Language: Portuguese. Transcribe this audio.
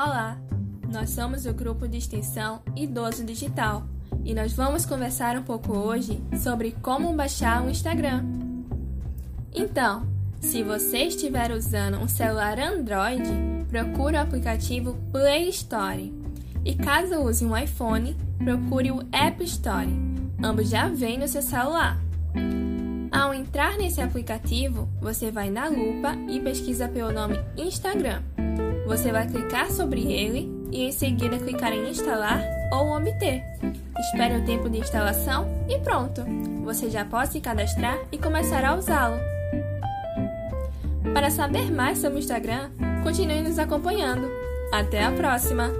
Olá, nós somos o grupo de extensão Idoso Digital e nós vamos conversar um pouco hoje sobre como baixar o Instagram. Então, se você estiver usando um celular Android, procure o aplicativo Play Store. E caso use um iPhone, procure o App Store. Ambos já vêm no seu celular. Ao entrar nesse aplicativo, você vai na lupa e pesquisa pelo nome Instagram. Você vai clicar sobre ele e em seguida clicar em instalar ou obter. Espere o tempo de instalação e pronto! Você já pode se cadastrar e começar a usá-lo. Para saber mais sobre o Instagram, continue nos acompanhando. Até a próxima!